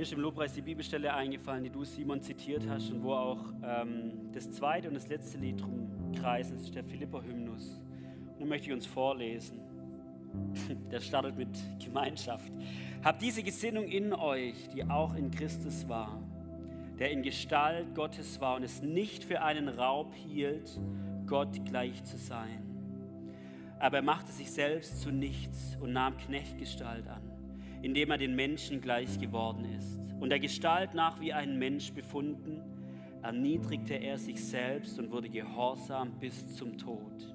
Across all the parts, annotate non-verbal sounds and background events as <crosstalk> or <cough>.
Mir ist im Lobpreis die Bibelstelle eingefallen, die du, Simon, zitiert hast und wo auch ähm, das zweite und das letzte Lied drum kreist. Das ist der Philipper-Hymnus. Und den möchte ich uns vorlesen. <laughs> Der startet mit Gemeinschaft. Habt diese Gesinnung in euch, die auch in Christus war, der in Gestalt Gottes war und es nicht für einen Raub hielt, Gott gleich zu sein. Aber er machte sich selbst zu nichts und nahm Knechtgestalt an, indem er den Menschen gleich geworden ist. Und der Gestalt nach wie ein Mensch befunden, erniedrigte er sich selbst und wurde gehorsam bis zum Tod.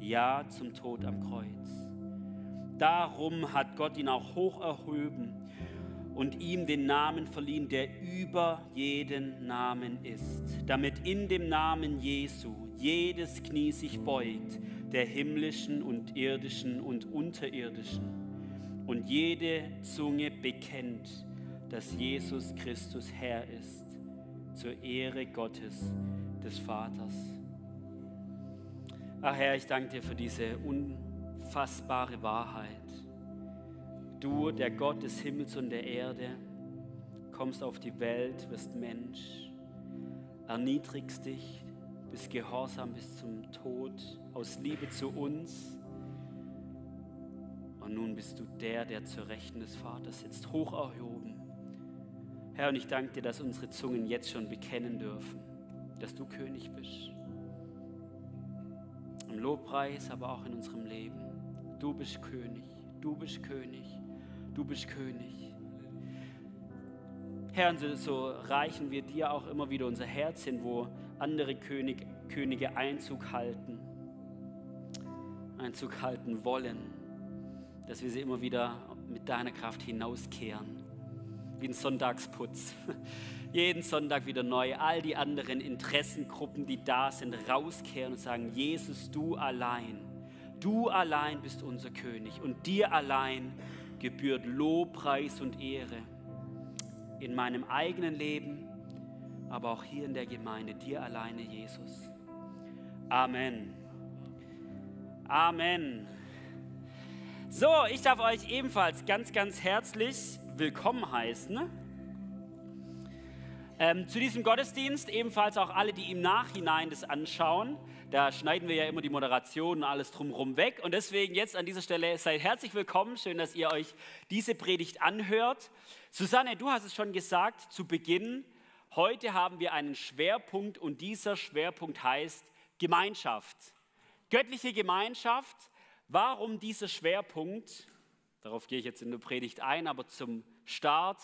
Ja, zum Tod am Kreuz. Darum hat Gott ihn auch hoch erhoben und ihm den Namen verliehen, der über jeden Namen ist, damit in dem Namen Jesu jedes Knie sich beugt, der himmlischen und irdischen und unterirdischen, und jede Zunge bekennt, dass Jesus Christus Herr ist, zur Ehre Gottes, des Vaters. Ach Herr, ich danke dir für diese unfassbare Wahrheit. Du, der Gott des Himmels und der Erde, kommst auf die Welt, wirst Mensch, erniedrigst dich, bist gehorsam bis zum Tod, aus Liebe zu uns. Und nun bist du der, der zur Rechten des Vaters sitzt, hoch erhoben. Herr, und ich danke dir, dass unsere Zungen jetzt schon bekennen dürfen, dass du König bist. Im Lobpreis, aber auch in unserem Leben. Du bist König, du bist König du bist König. Herr, und so reichen wir dir auch immer wieder unser Herz hin, wo andere König, Könige Einzug halten, Einzug halten wollen, dass wir sie immer wieder mit deiner Kraft hinauskehren, wie ein Sonntagsputz. <laughs> Jeden Sonntag wieder neu, all die anderen Interessengruppen, die da sind, rauskehren und sagen, Jesus, du allein, du allein bist unser König und dir allein gebührt Lobpreis und Ehre in meinem eigenen Leben, aber auch hier in der Gemeinde, dir alleine, Jesus. Amen. Amen. So, ich darf euch ebenfalls ganz, ganz herzlich willkommen heißen. Ähm, zu diesem Gottesdienst ebenfalls auch alle, die im Nachhinein das anschauen. Da schneiden wir ja immer die Moderation und alles drumherum weg. Und deswegen jetzt an dieser Stelle seid herzlich willkommen. Schön, dass ihr euch diese Predigt anhört. Susanne, du hast es schon gesagt zu Beginn. Heute haben wir einen Schwerpunkt und dieser Schwerpunkt heißt Gemeinschaft. Göttliche Gemeinschaft. Warum dieser Schwerpunkt? Darauf gehe ich jetzt in der Predigt ein, aber zum Start.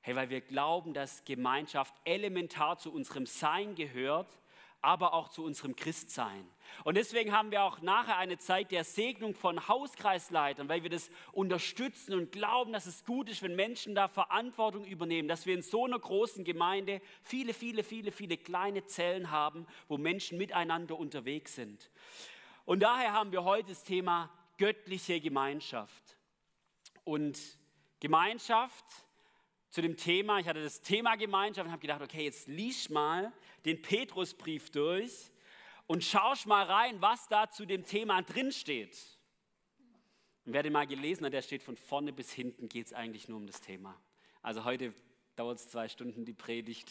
Hey, weil wir glauben, dass Gemeinschaft elementar zu unserem Sein gehört aber auch zu unserem Christsein. Und deswegen haben wir auch nachher eine Zeit der Segnung von Hauskreisleitern, weil wir das unterstützen und glauben, dass es gut ist, wenn Menschen da Verantwortung übernehmen, dass wir in so einer großen Gemeinde viele, viele, viele, viele kleine Zellen haben, wo Menschen miteinander unterwegs sind. Und daher haben wir heute das Thema göttliche Gemeinschaft. Und Gemeinschaft zu dem Thema, ich hatte das Thema Gemeinschaft und habe gedacht, okay, jetzt lies mal den Petrusbrief durch und schaust mal rein, was da zu dem Thema drinsteht. Und wer den mal gelesen hat, der steht von vorne bis hinten, geht es eigentlich nur um das Thema. Also heute dauert es zwei Stunden die Predigt.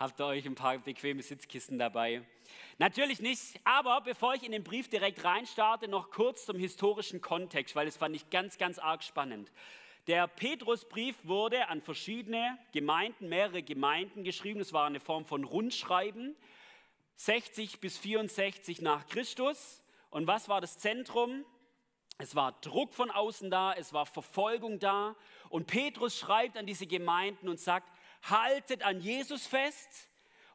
Habt ihr euch ein paar bequeme Sitzkissen dabei? Natürlich nicht, aber bevor ich in den Brief direkt reinstarte, noch kurz zum historischen Kontext, weil das fand ich ganz, ganz arg spannend. Der Petrusbrief wurde an verschiedene Gemeinden, mehrere Gemeinden geschrieben. Es war eine Form von Rundschreiben, 60 bis 64 nach Christus. Und was war das Zentrum? Es war Druck von außen da, es war Verfolgung da. Und Petrus schreibt an diese Gemeinden und sagt, haltet an Jesus fest,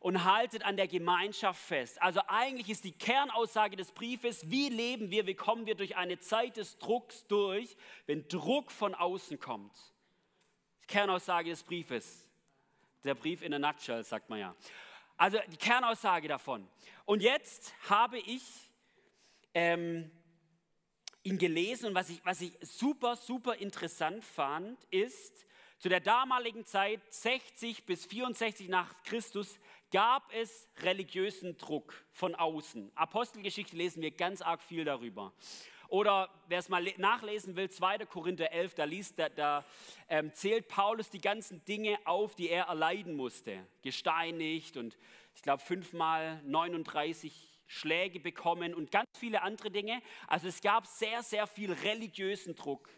und haltet an der Gemeinschaft fest. Also eigentlich ist die Kernaussage des Briefes, wie leben wir, wie kommen wir durch eine Zeit des Drucks durch, wenn Druck von außen kommt. Die Kernaussage des Briefes. Der Brief in a nutshell, sagt man ja. Also die Kernaussage davon. Und jetzt habe ich ähm, ihn gelesen und was ich, was ich super, super interessant fand, ist, zu der damaligen Zeit 60 bis 64 nach Christus gab es religiösen Druck von außen. Apostelgeschichte lesen wir ganz arg viel darüber. Oder wer es mal nachlesen will, 2. Korinther 11, da, liest, da, da ähm, zählt Paulus die ganzen Dinge auf, die er erleiden musste. Gesteinigt und ich glaube fünfmal 39 Schläge bekommen und ganz viele andere Dinge. Also es gab sehr, sehr viel religiösen Druck.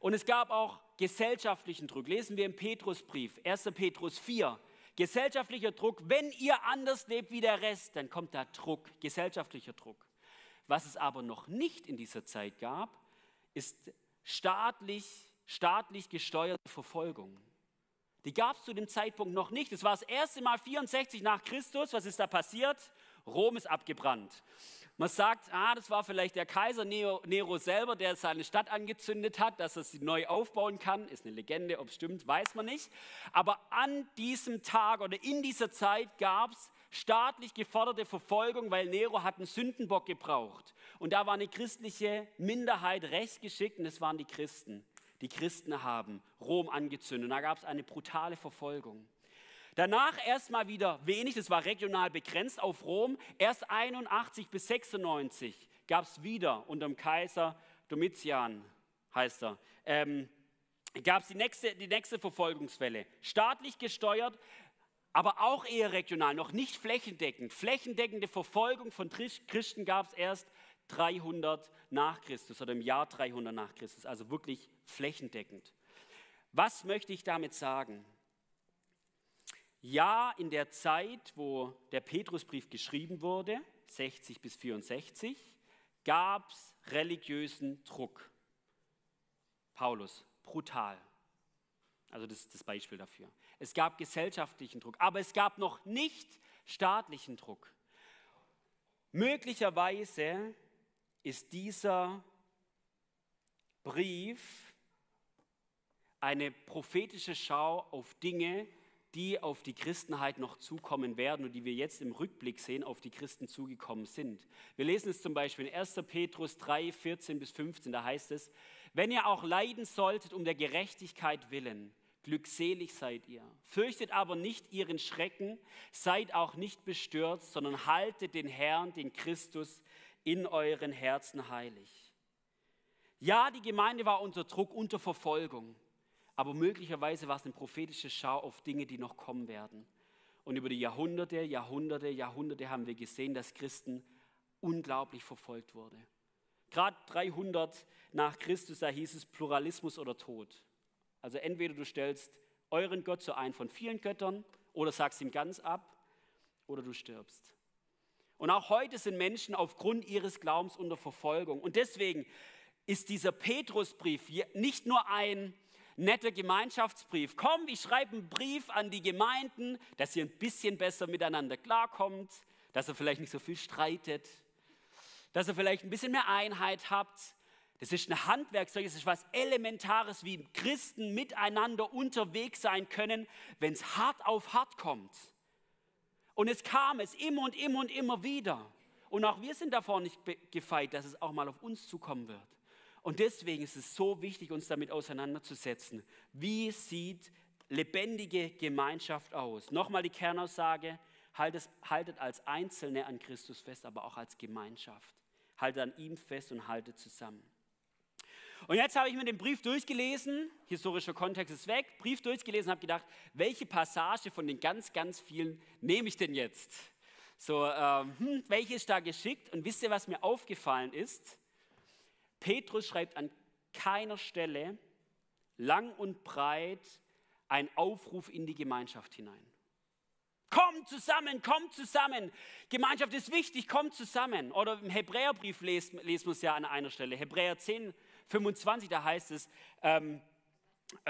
Und es gab auch gesellschaftlichen Druck. Lesen wir im Petrusbrief, 1. Petrus 4. Gesellschaftlicher Druck, wenn ihr anders lebt wie der Rest, dann kommt da Druck, gesellschaftlicher Druck. Was es aber noch nicht in dieser Zeit gab, ist staatlich, staatlich gesteuerte Verfolgung. Die gab es zu dem Zeitpunkt noch nicht. Es war das erste Mal 64 nach Christus. Was ist da passiert? Rom ist abgebrannt. Man sagt, ah, das war vielleicht der Kaiser Nero, Nero, selber, der seine Stadt angezündet hat, dass er sie neu aufbauen kann. Ist eine Legende, ob es stimmt, weiß man nicht. Aber an diesem Tag oder in dieser Zeit gab es staatlich geforderte Verfolgung, weil Nero hat einen Sündenbock gebraucht. Und da war eine christliche Minderheit rechtsgeschickt und das waren die Christen. Die Christen haben Rom angezündet und da gab es eine brutale Verfolgung. Danach erstmal wieder wenig, das war regional begrenzt auf Rom. Erst 81 bis 96 gab es wieder unter dem Kaiser Domitian, heißt er, ähm, gab es die nächste, die nächste Verfolgungswelle. Staatlich gesteuert, aber auch eher regional, noch nicht flächendeckend. Flächendeckende Verfolgung von Christen gab es erst 300 nach Christus oder im Jahr 300 nach Christus, also wirklich flächendeckend. Was möchte ich damit sagen? Ja, in der Zeit, wo der Petrusbrief geschrieben wurde, 60 bis 64, gab es religiösen Druck. Paulus, brutal. Also das ist das Beispiel dafür. Es gab gesellschaftlichen Druck, aber es gab noch nicht staatlichen Druck. Möglicherweise ist dieser Brief eine prophetische Schau auf Dinge, die auf die Christenheit noch zukommen werden und die wir jetzt im Rückblick sehen, auf die Christen zugekommen sind. Wir lesen es zum Beispiel in 1. Petrus 3, 14 bis 15, da heißt es, wenn ihr auch leiden solltet um der Gerechtigkeit willen, glückselig seid ihr. Fürchtet aber nicht ihren Schrecken, seid auch nicht bestürzt, sondern haltet den Herrn, den Christus, in euren Herzen heilig. Ja, die Gemeinde war unter Druck, unter Verfolgung aber möglicherweise war es eine prophetische Schau auf Dinge, die noch kommen werden. Und über die Jahrhunderte, Jahrhunderte, Jahrhunderte haben wir gesehen, dass Christen unglaublich verfolgt wurden. Gerade 300 nach Christus, da hieß es Pluralismus oder Tod. Also entweder du stellst euren Gott zu einem von vielen Göttern oder sagst ihm ganz ab oder du stirbst. Und auch heute sind Menschen aufgrund ihres Glaubens unter Verfolgung. Und deswegen ist dieser Petrusbrief nicht nur ein netter Gemeinschaftsbrief. Komm, ich schreibe einen Brief an die Gemeinden, dass ihr ein bisschen besser miteinander klarkommt, dass ihr vielleicht nicht so viel streitet, dass ihr vielleicht ein bisschen mehr Einheit habt. Das ist ein Handwerkzeug, das ist was Elementares, wie Christen miteinander unterwegs sein können, wenn es hart auf hart kommt. Und es kam es immer und immer und immer wieder. Und auch wir sind davor nicht gefeit, dass es auch mal auf uns zukommen wird. Und deswegen ist es so wichtig, uns damit auseinanderzusetzen. Wie sieht lebendige Gemeinschaft aus? Nochmal die Kernaussage, haltet, haltet als Einzelne an Christus fest, aber auch als Gemeinschaft. Haltet an ihm fest und haltet zusammen. Und jetzt habe ich mir den Brief durchgelesen, historischer Kontext ist weg, Brief durchgelesen, habe gedacht, welche Passage von den ganz, ganz vielen nehme ich denn jetzt? So, ähm, hm, welche ist da geschickt? Und wisst ihr, was mir aufgefallen ist? Petrus schreibt an keiner Stelle lang und breit einen Aufruf in die Gemeinschaft hinein. Kommt zusammen, kommt zusammen. Gemeinschaft ist wichtig, kommt zusammen. Oder im Hebräerbrief lesen, lesen wir es ja an einer Stelle. Hebräer 10, 25, da heißt es, ähm,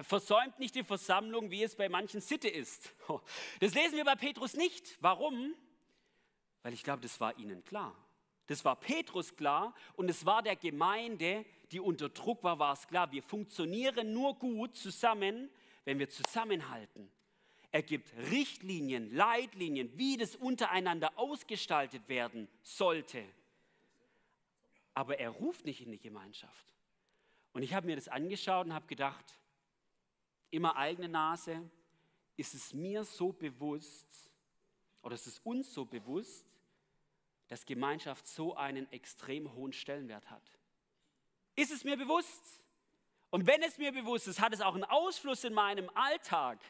versäumt nicht die Versammlung, wie es bei manchen Sitte ist. <laughs> Das lesen wir bei Petrus nicht. Warum? Weil ich glaube, das war ihnen klar. Das war Petrus klar und es war der Gemeinde, die unter Druck war, war es klar. Wir funktionieren nur gut zusammen, wenn wir zusammenhalten. Er gibt Richtlinien, Leitlinien, wie das untereinander ausgestaltet werden sollte. Aber er ruft nicht in die Gemeinschaft. Und ich habe mir das angeschaut und habe gedacht, immer eigene Nase, ist es mir so bewusst oder ist es uns so bewusst, dass Gemeinschaft so einen extrem hohen Stellenwert hat. ist es mir bewusst. Und wenn es mir bewusst ist, hat es auch einen Ausfluss in meinem Alltag.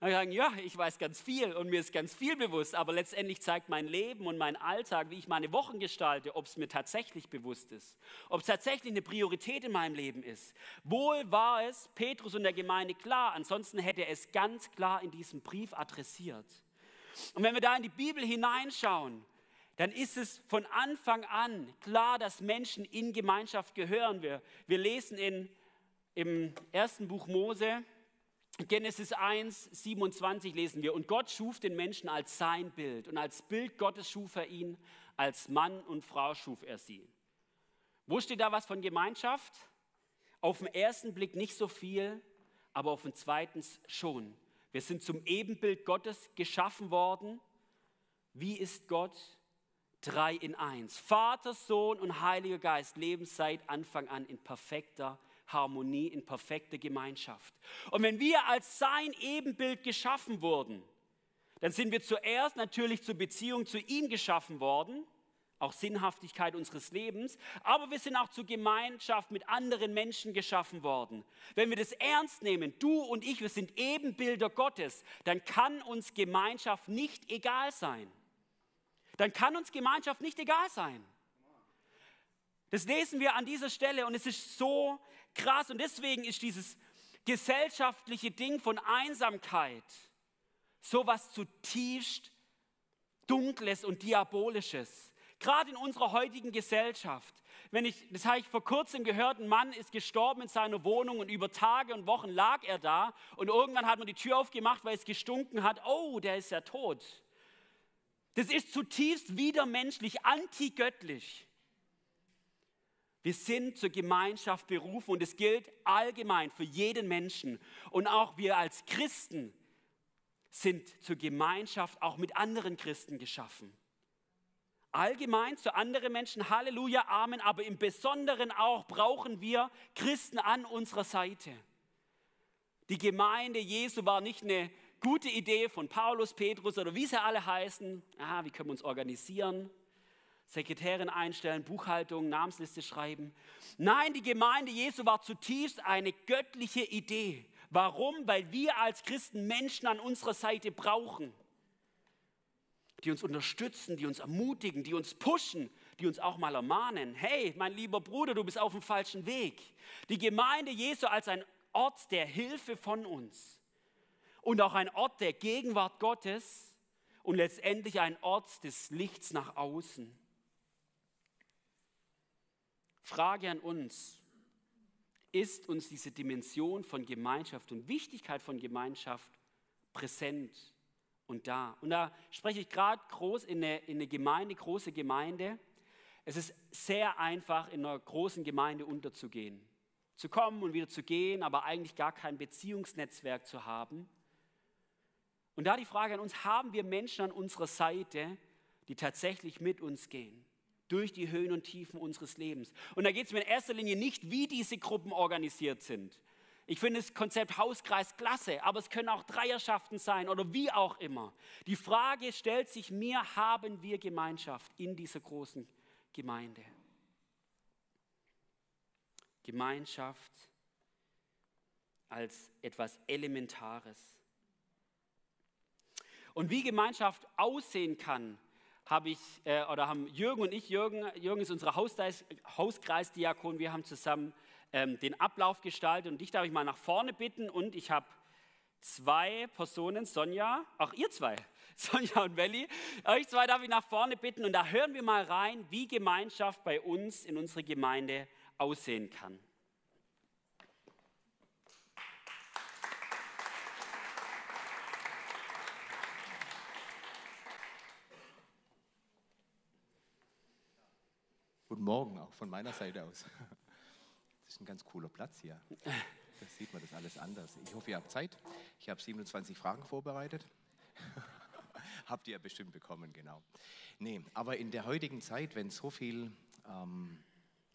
Dann sagen, ja, ich weiß ganz viel und mir ist ganz viel bewusst, aber letztendlich zeigt mein Leben und mein Alltag, wie ich meine Wochen gestalte, ob es mir tatsächlich bewusst ist, ob es tatsächlich eine Priorität in meinem Leben ist. Wohl war es Petrus und der Gemeinde klar, ansonsten hätte er es ganz klar in diesem Brief adressiert. Und wenn wir da in die Bibel hineinschauen, dann ist es von Anfang an klar, dass Menschen in Gemeinschaft gehören. Wir, wir lesen in, im ersten Buch Mose, Genesis 1, 27 lesen wir, und Gott schuf den Menschen als sein Bild und als Bild Gottes schuf er ihn, als Mann und Frau schuf er sie. Wo steht da was von Gemeinschaft? Auf den ersten Blick nicht so viel, aber auf den zweiten schon. Wir sind zum Ebenbild Gottes geschaffen worden. Wie ist Gott? Drei in eins. Vater, Sohn und Heiliger Geist leben seit Anfang an in perfekter Harmonie, in perfekter Gemeinschaft. Und wenn wir als sein Ebenbild geschaffen wurden, dann sind wir zuerst natürlich zur Beziehung zu ihm geschaffen worden, auch Sinnhaftigkeit unseres Lebens, aber wir sind auch zur Gemeinschaft mit anderen Menschen geschaffen worden. Wenn wir das ernst nehmen, du und ich, wir sind Ebenbilder Gottes, dann kann uns Gemeinschaft nicht egal sein. Dann kann uns Gemeinschaft nicht egal sein. Das lesen wir an dieser Stelle und es ist so krass. Und deswegen ist dieses gesellschaftliche Ding von Einsamkeit so was zutiefst Dunkles und Diabolisches. Gerade in unserer heutigen Gesellschaft. Wenn ich, das habe ich vor kurzem gehört, ein Mann ist gestorben in seiner Wohnung und über Tage und Wochen lag er da und irgendwann hat man die Tür aufgemacht, weil es gestunken hat. Oh, der ist ja tot. Das ist zutiefst widermenschlich, antigöttlich. Wir sind zur Gemeinschaft berufen und es gilt allgemein für jeden Menschen. Und auch wir als Christen sind zur Gemeinschaft auch mit anderen Christen geschaffen. Allgemein zu anderen Menschen, Halleluja, Amen, aber im Besonderen auch brauchen wir Christen an unserer Seite. Die Gemeinde Jesu war nicht eine gute Idee von Paulus, Petrus oder wie sie alle heißen. Aha, wie können wir uns organisieren? Sekretärin einstellen, Buchhaltung, Namensliste schreiben. Nein, die Gemeinde Jesu war zutiefst eine göttliche Idee. Warum? Weil wir als Christen Menschen an unserer Seite brauchen, die uns unterstützen, die uns ermutigen, die uns pushen, die uns auch mal ermahnen. Hey, mein lieber Bruder, du bist auf dem falschen Weg. Die Gemeinde Jesu als ein Ort der Hilfe von uns und auch ein Ort der Gegenwart Gottes und letztendlich ein Ort des Lichts nach außen. Frage an uns, ist uns diese Dimension von Gemeinschaft und Wichtigkeit von Gemeinschaft präsent und da? Und da spreche ich gerade groß in eine, in eine Gemeinde, große Gemeinde. Es ist sehr einfach, in einer großen Gemeinde unterzugehen. Zu kommen und wieder zu gehen, aber eigentlich gar kein Beziehungsnetzwerk zu haben. Und da die Frage an uns, haben wir Menschen an unserer Seite, die tatsächlich mit uns gehen? durch die Höhen und Tiefen unseres Lebens. Und da geht es mir in erster Linie nicht, wie diese Gruppen organisiert sind. Ich finde das Konzept Hauskreis klasse, aber es können auch Dreierschaften sein oder wie auch immer. Die Frage stellt sich mir, haben wir Gemeinschaft in dieser großen Gemeinde? Gemeinschaft als etwas Elementares. Und wie Gemeinschaft aussehen kann, habe ich, äh, oder haben Jürgen und ich, Jürgen, Jürgen ist unser Hauskreis, Hauskreisdiakon, wir haben zusammen ähm, den Ablauf gestaltet und dich darf ich mal nach vorne bitten und ich habe zwei Personen, Sonja, auch ihr zwei, <laughs> Sonja und Welli, euch zwei darf ich nach vorne bitten und da hören wir mal rein, wie Gemeinschaft bei uns in unserer Gemeinde aussehen kann. Guten Morgen auch von meiner Seite aus. <laughs> Das ist ein ganz cooler Platz hier. Da sieht man das alles anders. Ich hoffe, ihr habt Zeit. Ich habe 27 Fragen vorbereitet. <laughs> habt ihr ja bestimmt bekommen, genau. Nee, aber in der heutigen Zeit, wenn so viel ähm,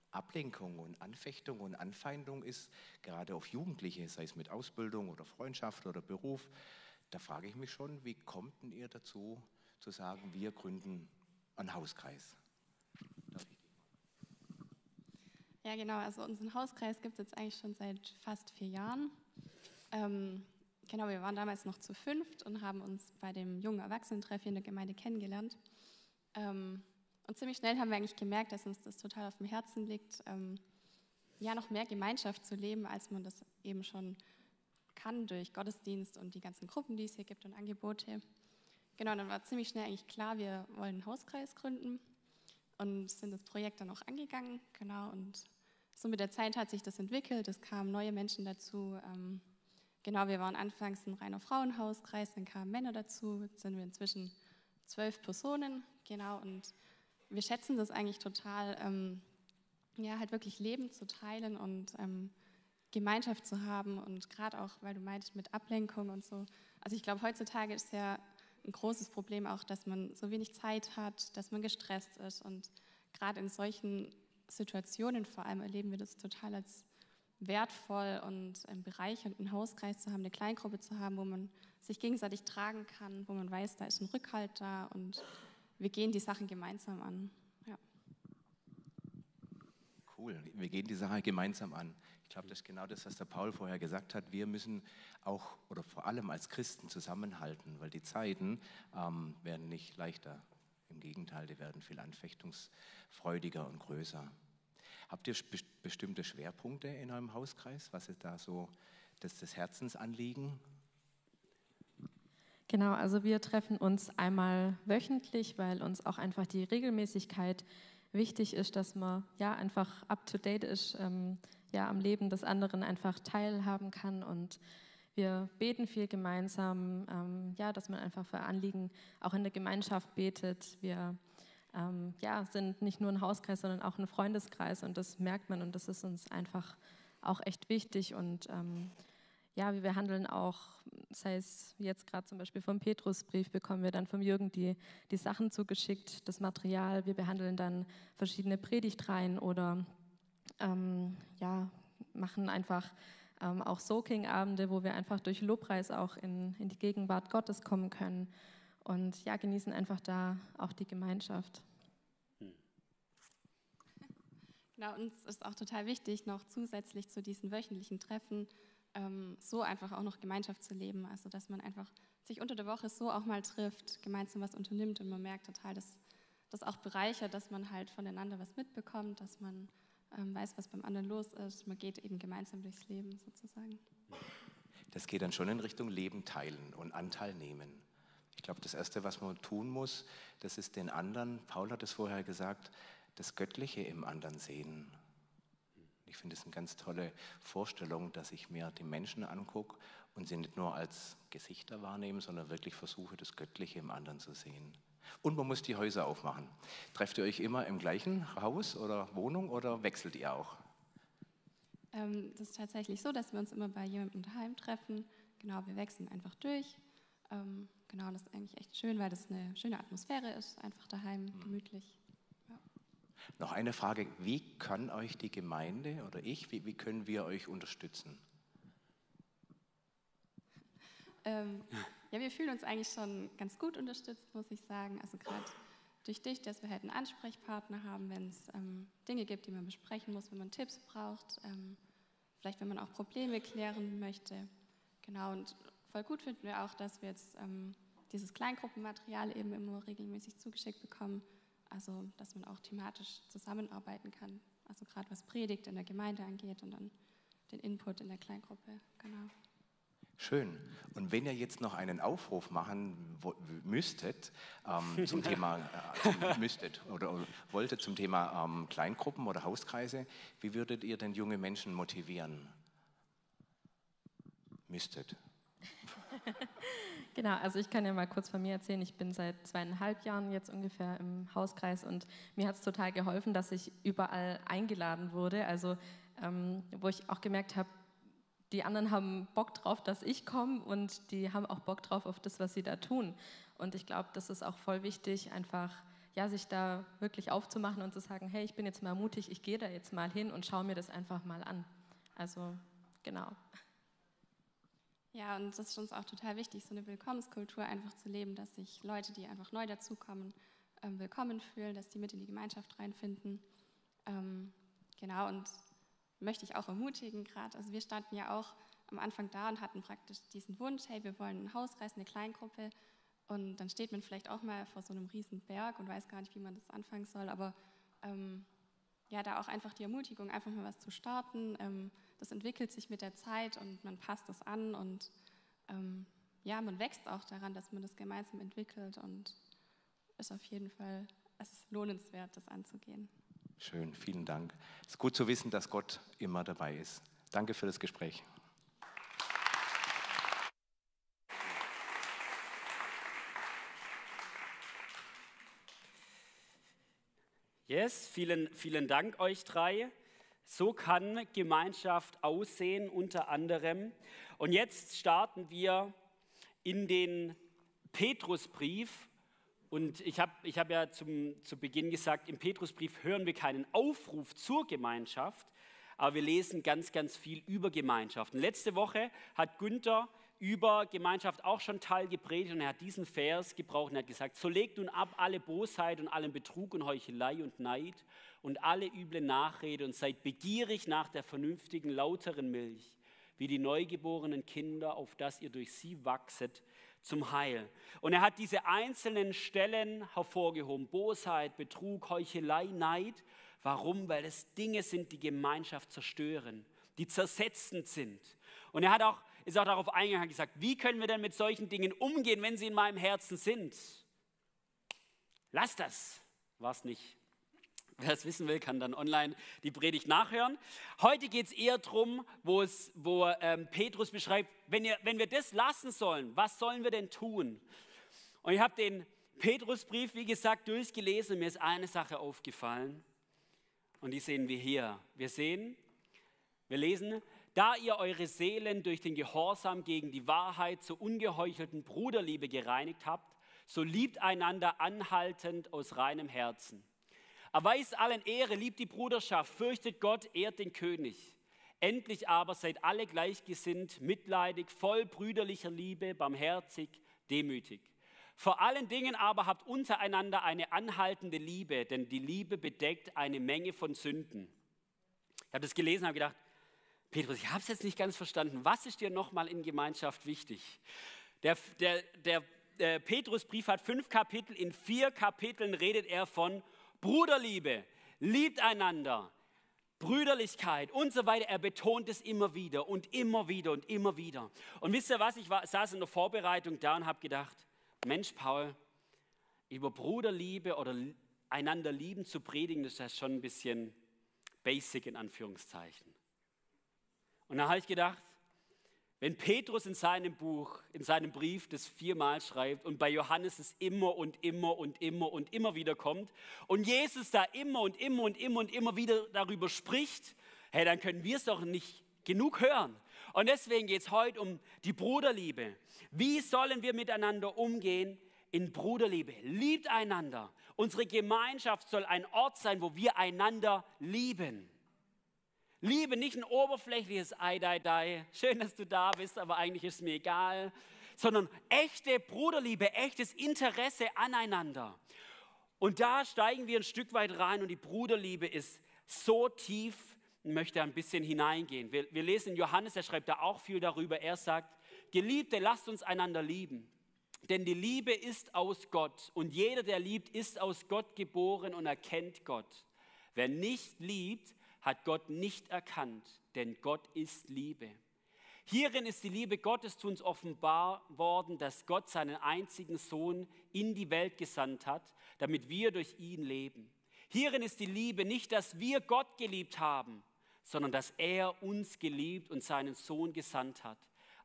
Ablenkung und Anfechtung und Anfeindung ist, gerade auf Jugendliche, sei es mit Ausbildung oder Freundschaft oder Beruf, da frage ich mich schon, wie kommt denn ihr dazu, zu sagen, wir gründen einen Hauskreis? Ja, genau. Also unseren Hauskreis gibt es jetzt eigentlich schon seit fast vier Jahren. Ähm, genau, wir waren damals noch zu fünft und haben uns bei dem jungen Erwachsenentreff in der Gemeinde kennengelernt. Ähm, und ziemlich schnell haben wir eigentlich gemerkt, dass uns das total auf dem Herzen liegt, ähm, ja, noch mehr Gemeinschaft zu leben, als man das eben schon kann durch Gottesdienst und die ganzen Gruppen, die es hier gibt und Angebote. Genau, dann war ziemlich schnell eigentlich klar, wir wollen einen Hauskreis gründen und sind das Projekt dann auch angegangen. Genau, und so mit der Zeit hat sich das entwickelt, es kamen neue Menschen dazu. Ähm, genau, wir waren anfangs ein reiner Frauenhauskreis, dann kamen Männer dazu, jetzt sind wir inzwischen zwölf Personen, genau, und wir schätzen das eigentlich total, ähm, ja, halt wirklich Leben zu teilen und ähm, Gemeinschaft zu haben und gerade auch, weil du meintest, mit Ablenkung und so. Also ich glaube, heutzutage ist ja ein großes Problem auch, dass man so wenig Zeit hat, dass man gestresst ist und gerade in solchen Situationen vor allem erleben wir das total als wertvoll und bereichernd, einen Hauskreis zu haben, eine Kleingruppe zu haben, wo man sich gegenseitig tragen kann, wo man weiß, da ist ein Rückhalt da und wir gehen die Sachen gemeinsam an. Cool, wir gehen die Sache gemeinsam an. Ich glaube, das ist genau das, was der Paul vorher gesagt hat. Wir müssen auch oder vor allem als Christen zusammenhalten, weil die Zeiten ähm, werden nicht leichter. Im Gegenteil, die werden viel anfechtungsfreudiger und größer. Habt ihr bestimmte Schwerpunkte in eurem Hauskreis? Was ist da so das, das Herzensanliegen? Genau, also wir treffen uns einmal wöchentlich, weil uns auch einfach die Regelmäßigkeit wichtig ist, dass man ja einfach up to date ist, ähm, ja am Leben des anderen einfach teilhaben kann. Und wir beten viel gemeinsam, ähm, ja, dass man einfach für Anliegen auch in der Gemeinschaft betet. Wir ähm, ja, sind nicht nur ein Hauskreis, sondern auch ein Freundeskreis. Und das merkt man und das ist uns einfach auch echt wichtig. Und ähm, ja, wir behandeln auch, sei es jetzt gerade zum Beispiel vom Petrusbrief, bekommen wir dann vom Jürgen die, die Sachen zugeschickt, das Material. Wir behandeln dann verschiedene Predigtreihen oder ähm, ja, machen einfach ähm, auch Soaking-Abende, wo wir einfach durch Lobpreis auch in, in die Gegenwart Gottes kommen können und ja, genießen einfach da auch die Gemeinschaft. Genau, uns ist auch total wichtig, noch zusätzlich zu diesen wöchentlichen Treffen ähm, so einfach auch noch Gemeinschaft zu leben. Also, dass man einfach sich unter der Woche so auch mal trifft, gemeinsam was unternimmt und man merkt total, dass das auch bereichert, dass man halt voneinander was mitbekommt, dass man ähm, weiß, was beim anderen los ist. Man geht eben gemeinsam durchs Leben sozusagen. Das geht dann schon in Richtung Leben teilen und Anteil nehmen. Ich glaube, das Erste, was man tun muss, das ist den anderen, Paul hat es vorher gesagt, das Göttliche im anderen sehen. Ich finde es eine ganz tolle Vorstellung, dass ich mir die Menschen angucke und sie nicht nur als Gesichter wahrnehme, sondern wirklich versuche, das Göttliche im anderen zu sehen. Und man muss die Häuser aufmachen. Trefft ihr euch immer im gleichen Haus oder Wohnung oder wechselt ihr auch? Ähm, das ist tatsächlich so, dass wir uns immer bei jemandem daheim treffen. Genau, wir wechseln einfach durch. Ähm, genau, das ist eigentlich echt schön, weil das eine schöne Atmosphäre ist, einfach daheim, mhm. gemütlich. Noch eine Frage, wie kann euch die Gemeinde oder ich, wie, wie können wir euch unterstützen? Ähm, ja, wir fühlen uns eigentlich schon ganz gut unterstützt, muss ich sagen. Also gerade durch dich, dass wir halt einen Ansprechpartner haben, wenn es ähm, Dinge gibt, die man besprechen muss, wenn man Tipps braucht, ähm, vielleicht wenn man auch Probleme klären möchte. Genau, und voll gut finden wir auch, dass wir jetzt ähm, dieses Kleingruppenmaterial eben immer regelmäßig zugeschickt bekommen, also, dass man auch thematisch zusammenarbeiten kann. Also gerade was Predigt in der Gemeinde angeht und dann den Input in der Kleingruppe. Genau. Schön. Und wenn ihr jetzt noch einen Aufruf machen müsstet ähm, zum <laughs> Thema äh, müsstet oder, oder, wolltet zum Thema ähm, Kleingruppen oder Hauskreise, wie würdet ihr denn junge Menschen motivieren? Müsstet. <laughs> Genau, also ich kann ja mal kurz von mir erzählen. Ich bin seit zweieinhalb Jahren jetzt ungefähr im Hauskreis und mir hat es total geholfen, dass ich überall eingeladen wurde. Also ähm, wo ich auch gemerkt habe, die anderen haben Bock drauf, dass ich komme und die haben auch Bock drauf auf das, was sie da tun. Und ich glaube, das ist auch voll wichtig, einfach ja, sich da wirklich aufzumachen und zu sagen, hey, ich bin jetzt mal mutig, ich gehe da jetzt mal hin und schaue mir das einfach mal an. Also genau. Ja, und das ist uns auch total wichtig, so eine Willkommenskultur einfach zu leben, dass sich Leute, die einfach neu dazukommen, ähm, willkommen fühlen, dass die mit in die Gemeinschaft reinfinden. Ähm, genau, und möchte ich auch ermutigen gerade. Also wir standen ja auch am Anfang da und hatten praktisch diesen Wunsch, hey, wir wollen ein Haus reißen, eine Kleingruppe. Und dann steht man vielleicht auch mal vor so einem riesen Berg und weiß gar nicht, wie man das anfangen soll. Aber ähm, ja, da auch einfach die Ermutigung, einfach mal was zu starten. Ähm, das entwickelt sich mit der Zeit und man passt das an und ähm, ja, man wächst auch daran, dass man das gemeinsam entwickelt und ist auf jeden Fall es ist lohnenswert, das anzugehen. Schön, vielen Dank. Es ist gut zu wissen, dass Gott immer dabei ist. Danke für das Gespräch. Yes, vielen, vielen Dank euch drei. So kann Gemeinschaft aussehen unter anderem. Und jetzt starten wir in den Petrusbrief. Und ich habe ich hab ja zum, zu Beginn gesagt, im Petrusbrief hören wir keinen Aufruf zur Gemeinschaft, aber wir lesen ganz, ganz viel über Gemeinschaft. Und letzte Woche hat Günther über Gemeinschaft auch schon Teil gepredigt und er hat diesen Vers gebraucht und hat gesagt, so legt nun ab alle Bosheit und allen Betrug und Heuchelei und Neid und alle üble Nachrede und seid begierig nach der vernünftigen, lauteren Milch, wie die neugeborenen Kinder, auf dass ihr durch sie wachset zum Heil. Und er hat diese einzelnen Stellen hervorgehoben, Bosheit, Betrug, Heuchelei, Neid. Warum? Weil es Dinge sind, die Gemeinschaft zerstören, die zersetzend sind. Und er hat auch ist auch darauf eingegangen, gesagt, wie können wir denn mit solchen Dingen umgehen, wenn sie in meinem Herzen sind? Lass das, war es nicht. Wer es wissen will, kann dann online die Predigt nachhören. Heute geht es eher darum, wo ähm, Petrus beschreibt, wenn, ihr, wenn wir das lassen sollen, was sollen wir denn tun? Und ich habe den Petrusbrief, wie gesagt, durchgelesen und mir ist eine Sache aufgefallen. Und die sehen wir hier. Wir sehen, wir lesen, da ihr eure Seelen durch den Gehorsam gegen die Wahrheit zur ungeheuchelten Bruderliebe gereinigt habt, so liebt einander anhaltend aus reinem Herzen. Erweist allen Ehre, liebt die Bruderschaft, fürchtet Gott, ehrt den König. Endlich aber seid alle gleichgesinnt, mitleidig, voll brüderlicher Liebe, barmherzig, demütig. Vor allen Dingen aber habt untereinander eine anhaltende Liebe, denn die Liebe bedeckt eine Menge von Sünden. Ich habe das gelesen und habe gedacht, Petrus, ich habe es jetzt nicht ganz verstanden. Was ist dir nochmal in Gemeinschaft wichtig? Der, der, der, der Petrusbrief hat fünf Kapitel. In vier Kapiteln redet er von Bruderliebe, liebt einander, Brüderlichkeit und so weiter. Er betont es immer wieder und immer wieder und immer wieder. Und wisst ihr was? Ich war, saß in der Vorbereitung da und habe gedacht, Mensch, Paul, über Bruderliebe oder einander lieben zu predigen, das ist ja schon ein bisschen basic in Anführungszeichen. Und da habe ich gedacht, wenn Petrus in seinem Buch, in seinem Brief das viermal schreibt und bei Johannes es immer und immer und immer und immer wieder kommt und Jesus da immer und immer und immer und immer wieder darüber spricht, hey, dann können wir es doch nicht genug hören. Und deswegen geht es heute um die Bruderliebe. Wie sollen wir miteinander umgehen in Bruderliebe? Liebt einander. Unsere Gemeinschaft soll ein Ort sein, wo wir einander lieben. Liebe nicht ein oberflächliches Ei, dai, dai. Schön, dass du da bist, aber eigentlich ist es mir egal. Sondern echte Bruderliebe, echtes Interesse aneinander. Und da steigen wir ein Stück weit rein und die Bruderliebe ist so tief möchte ein bisschen hineingehen. Wir, wir lesen Johannes, er schreibt da auch viel darüber. Er sagt, Geliebte, lasst uns einander lieben. Denn die Liebe ist aus Gott und jeder, der liebt, ist aus Gott geboren und erkennt Gott. Wer nicht liebt, hat Gott nicht erkannt, denn Gott ist Liebe. Hierin ist die Liebe Gottes zu uns offenbar worden, dass Gott seinen einzigen Sohn in die Welt gesandt hat, damit wir durch ihn leben. Hierin ist die Liebe nicht, dass wir Gott geliebt haben, sondern dass er uns geliebt und seinen Sohn gesandt hat,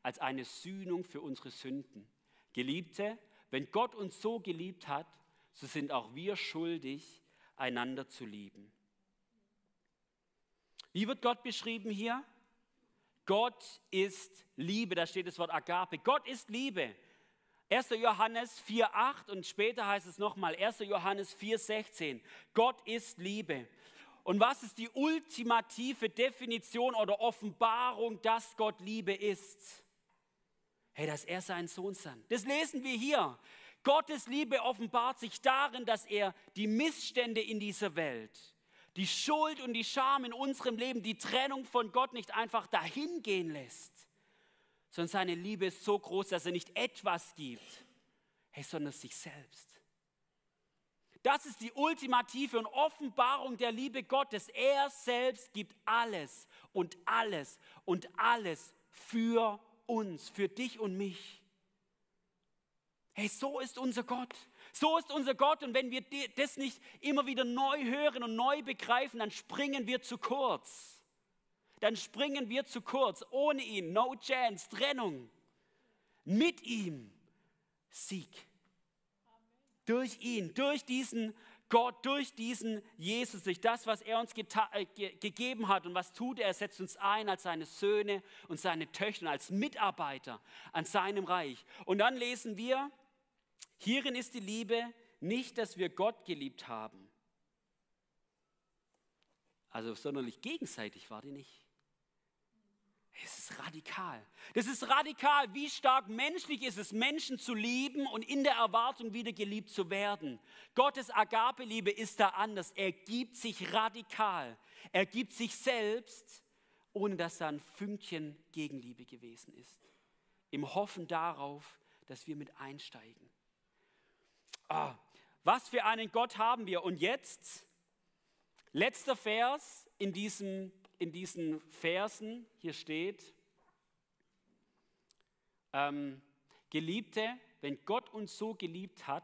als eine Sühnung für unsere Sünden. Geliebte, wenn Gott uns so geliebt hat, so sind auch wir schuldig, einander zu lieben. Wie wird Gott beschrieben hier? Gott ist Liebe, da steht das Wort Agape. Gott ist Liebe. 1. Johannes 4,8 und später heißt es nochmal 1. Johannes 4,16. Gott ist Liebe. Und was ist die ultimative Definition oder Offenbarung, dass Gott Liebe ist? Hey, dass er seinen Sohn sandt. Das lesen wir hier. Gottes Liebe offenbart sich darin, dass er die Missstände in dieser Welt, die Schuld und die Scham in unserem Leben, die Trennung von Gott nicht einfach dahin gehen lässt, sondern seine Liebe ist so groß, dass er nicht etwas gibt, hey, sondern sich selbst. Das ist die ultimative und Offenbarung der Liebe Gottes. Er selbst gibt alles und alles und alles für uns, für dich und mich. Hey, so ist unser Gott. So ist unser Gott. Und wenn wir das nicht immer wieder neu hören und neu begreifen, dann springen wir zu kurz. Dann springen wir zu kurz. Ohne ihn, no chance, Trennung. Mit ihm, Sieg durch ihn, durch diesen Gott, durch diesen Jesus, durch das, was er uns äh, ge gegeben hat und was tut er, er setzt uns ein als seine Söhne und seine Töchter, als Mitarbeiter an seinem Reich. Und dann lesen wir, hierin ist die Liebe nicht, dass wir Gott geliebt haben. Also sonderlich gegenseitig war die nicht. Es ist radikal. Das ist radikal. Wie stark menschlich ist es, Menschen zu lieben und in der Erwartung wieder geliebt zu werden. Gottes Agape-Liebe ist da anders. Er gibt sich radikal. Er gibt sich selbst, ohne dass da ein Fünkchen Gegenliebe gewesen ist. Im Hoffen darauf, dass wir mit einsteigen. Ah, was für einen Gott haben wir? Und jetzt, letzter Vers in diesem in diesen Versen hier steht, ähm, Geliebte, wenn Gott uns so geliebt hat,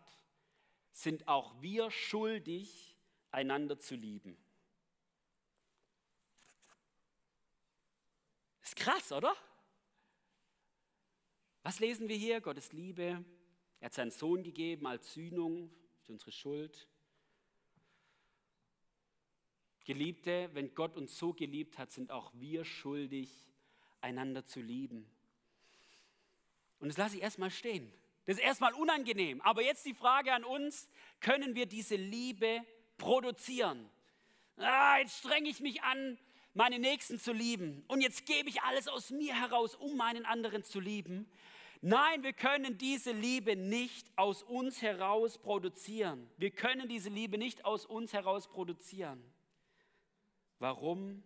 sind auch wir schuldig, einander zu lieben. Ist krass, oder? Was lesen wir hier? Gottes Liebe. Er hat seinen Sohn gegeben als Sühnung für unsere Schuld. Geliebte, wenn Gott uns so geliebt hat, sind auch wir schuldig, einander zu lieben. Und das lasse ich erstmal stehen. Das ist erstmal unangenehm. Aber jetzt die Frage an uns, können wir diese Liebe produzieren? Ah, jetzt strenge ich mich an, meine Nächsten zu lieben. Und jetzt gebe ich alles aus mir heraus, um meinen anderen zu lieben. Nein, wir können diese Liebe nicht aus uns heraus produzieren. Wir können diese Liebe nicht aus uns heraus produzieren. Warum?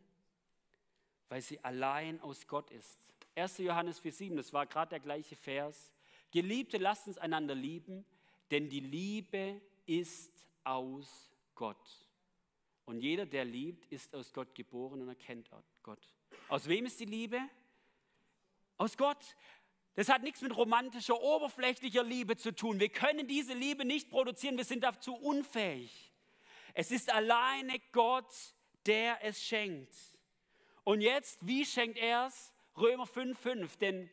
Weil sie allein aus Gott ist. 1. Johannes 4,7, das war gerade der gleiche Vers. Geliebte, lasst uns einander lieben, denn die Liebe ist aus Gott. Und jeder, der liebt, ist aus Gott geboren und erkennt Gott. Aus wem ist die Liebe? Aus Gott. Das hat nichts mit romantischer, oberflächlicher Liebe zu tun. Wir können diese Liebe nicht produzieren, wir sind dazu unfähig. Es ist alleine Gott, der es schenkt. Und jetzt, wie schenkt er es? Römer 5,5. Denn,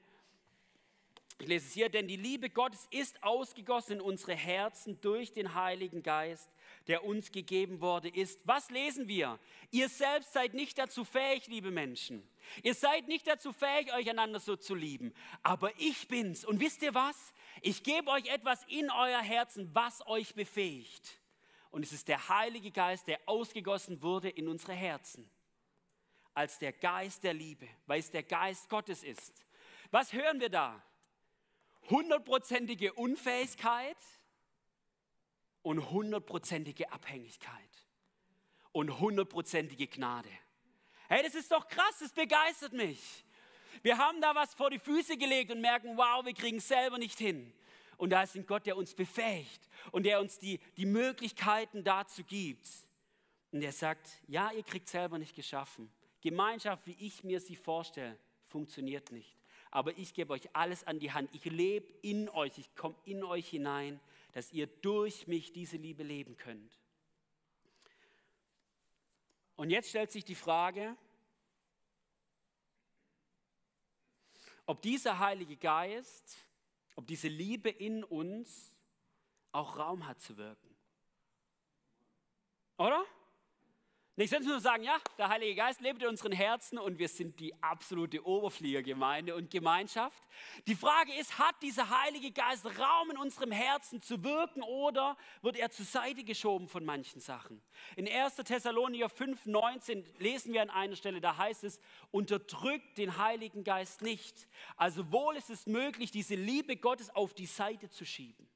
ich lese es hier, denn die Liebe Gottes ist ausgegossen in unsere Herzen durch den Heiligen Geist, der uns gegeben worden ist. Was lesen wir? Ihr selbst seid nicht dazu fähig, liebe Menschen. Ihr seid nicht dazu fähig, euch einander so zu lieben. Aber ich bin's. Und wisst ihr was? Ich gebe euch etwas in euer Herzen, was euch befähigt. Und es ist der Heilige Geist, der ausgegossen wurde in unsere Herzen. Als der Geist der Liebe, weil es der Geist Gottes ist. Was hören wir da? Hundertprozentige Unfähigkeit und hundertprozentige Abhängigkeit und hundertprozentige Gnade. Hey, das ist doch krass, das begeistert mich. Wir haben da was vor die Füße gelegt und merken, wow, wir kriegen es selber nicht hin. Und da ist ein Gott, der uns befähigt und der uns die, die Möglichkeiten dazu gibt. Und der sagt, ja, ihr kriegt selber nicht geschaffen. Gemeinschaft, wie ich mir sie vorstelle, funktioniert nicht. Aber ich gebe euch alles an die Hand. Ich lebe in euch, ich komme in euch hinein, dass ihr durch mich diese Liebe leben könnt. Und jetzt stellt sich die Frage, ob dieser Heilige Geist ob diese Liebe in uns auch Raum hat zu wirken. Oder? Nicht sonst nur sagen, ja, der Heilige Geist lebt in unseren Herzen und wir sind die absolute Oberfliegergemeinde und Gemeinschaft. Die Frage ist, hat dieser Heilige Geist Raum in unserem Herzen zu wirken oder wird er zur Seite geschoben von manchen Sachen? In 1. Thessalonicher 5, 19 lesen wir an einer Stelle, da heißt es, unterdrückt den Heiligen Geist nicht. Also wohl ist es möglich, diese Liebe Gottes auf die Seite zu schieben.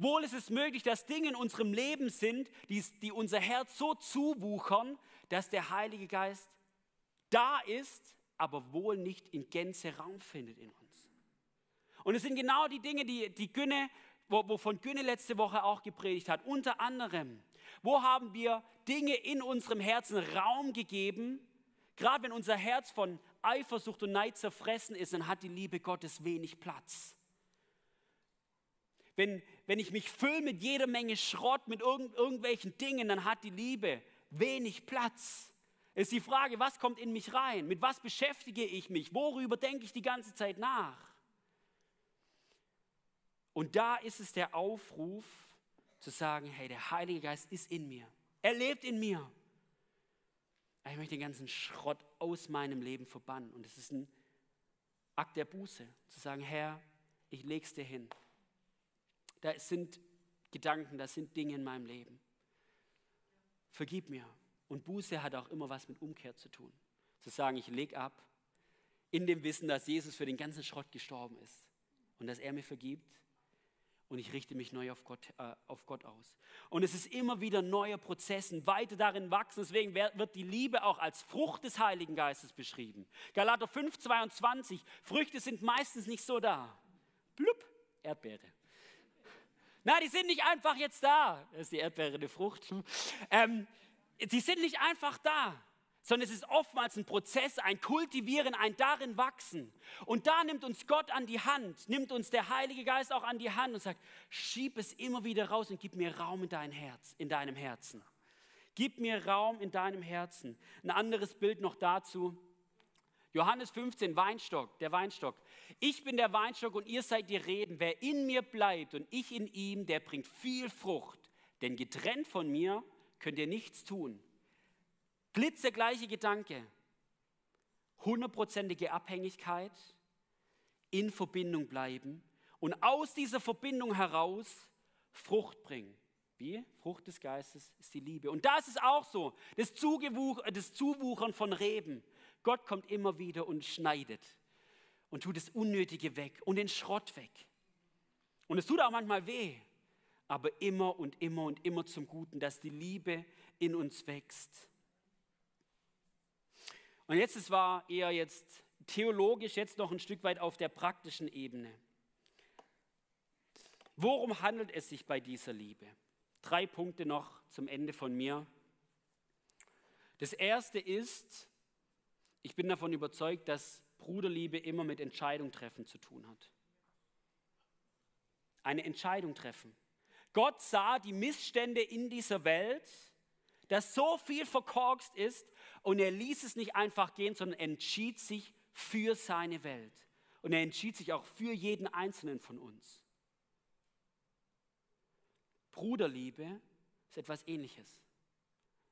Wohl ist es möglich, dass Dinge in unserem Leben sind, die, die unser Herz so zuwuchern, dass der Heilige Geist da ist, aber wohl nicht in Gänze Raum findet in uns. Und es sind genau die Dinge, die, die Günne, wovon Günne letzte Woche auch gepredigt hat. Unter anderem, wo haben wir Dinge in unserem Herzen Raum gegeben, Gerade wenn unser Herz von Eifersucht und Neid zerfressen ist, dann hat die Liebe Gottes wenig Platz. Wenn, wenn ich mich fülle mit jeder Menge Schrott, mit irgend, irgendwelchen Dingen, dann hat die Liebe wenig Platz. Es ist die Frage, was kommt in mich rein? Mit was beschäftige ich mich? Worüber denke ich die ganze Zeit nach? Und da ist es der Aufruf zu sagen, hey, der Heilige Geist ist in mir. Er lebt in mir. Ich möchte den ganzen Schrott aus meinem Leben verbannen. Und es ist ein Akt der Buße, zu sagen, Herr, ich leg's dir hin. Da sind Gedanken, da sind Dinge in meinem Leben. Vergib mir. Und Buße hat auch immer was mit Umkehr zu tun. Zu sagen, ich leg ab, in dem Wissen, dass Jesus für den ganzen Schrott gestorben ist und dass er mir vergibt und ich richte mich neu auf Gott, äh, auf Gott aus. Und es ist immer wieder neuer Prozessen, weiter darin wachsen. Deswegen wird die Liebe auch als Frucht des Heiligen Geistes beschrieben. Galater 5, 22, Früchte sind meistens nicht so da. Blub, Erdbeere. Na, die sind nicht einfach jetzt da. Das ist die Erdbeere eine Frucht. Ähm, die sind nicht einfach da sondern es ist oftmals ein Prozess, ein Kultivieren, ein darin wachsen. Und da nimmt uns Gott an die Hand, nimmt uns der Heilige Geist auch an die Hand und sagt, schieb es immer wieder raus und gib mir Raum in dein Herz, in deinem Herzen. Gib mir Raum in deinem Herzen. Ein anderes Bild noch dazu. Johannes 15, Weinstock, der Weinstock. Ich bin der Weinstock und ihr seid die Reben. Wer in mir bleibt und ich in ihm, der bringt viel Frucht. Denn getrennt von mir könnt ihr nichts tun. Blitzegleiche Gedanke. Hundertprozentige Abhängigkeit, in Verbindung bleiben und aus dieser Verbindung heraus Frucht bringen. Wie? Frucht des Geistes ist die Liebe. Und da ist auch so, das, Zugewuch das Zuwuchern von Reben. Gott kommt immer wieder und schneidet und tut das Unnötige weg und den Schrott weg. Und es tut auch manchmal weh, aber immer und immer und immer zum Guten, dass die Liebe in uns wächst. Und jetzt, es war eher jetzt theologisch, jetzt noch ein Stück weit auf der praktischen Ebene. Worum handelt es sich bei dieser Liebe? Drei Punkte noch zum Ende von mir. Das erste ist, ich bin davon überzeugt, dass Bruderliebe immer mit Entscheidung treffen zu tun hat. Eine Entscheidung treffen. Gott sah die Missstände in dieser Welt, dass so viel verkorkst ist und er ließ es nicht einfach gehen, sondern entschied sich für seine Welt. Und er entschied sich auch für jeden Einzelnen von uns. Bruderliebe ist etwas Ähnliches.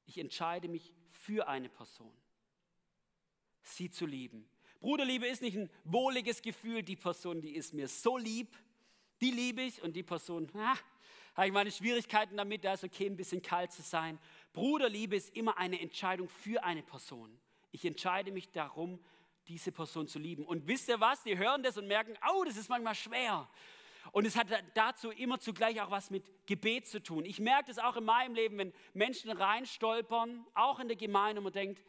Ich entscheide mich für eine Person, sie zu lieben. Bruderliebe ist nicht ein wohliges Gefühl, die Person, die ist mir so lieb, die liebe ich und die Person, ah, habe ich meine Schwierigkeiten damit, da ist okay, ein bisschen kalt zu sein. Bruderliebe ist immer eine Entscheidung für eine Person. Ich entscheide mich darum, diese Person zu lieben. Und wisst ihr was? Die hören das und merken, oh, das ist manchmal schwer. Und es hat dazu immer zugleich auch was mit Gebet zu tun. Ich merke das auch in meinem Leben, wenn Menschen reinstolpern, auch in der Gemeinde, und man denkt,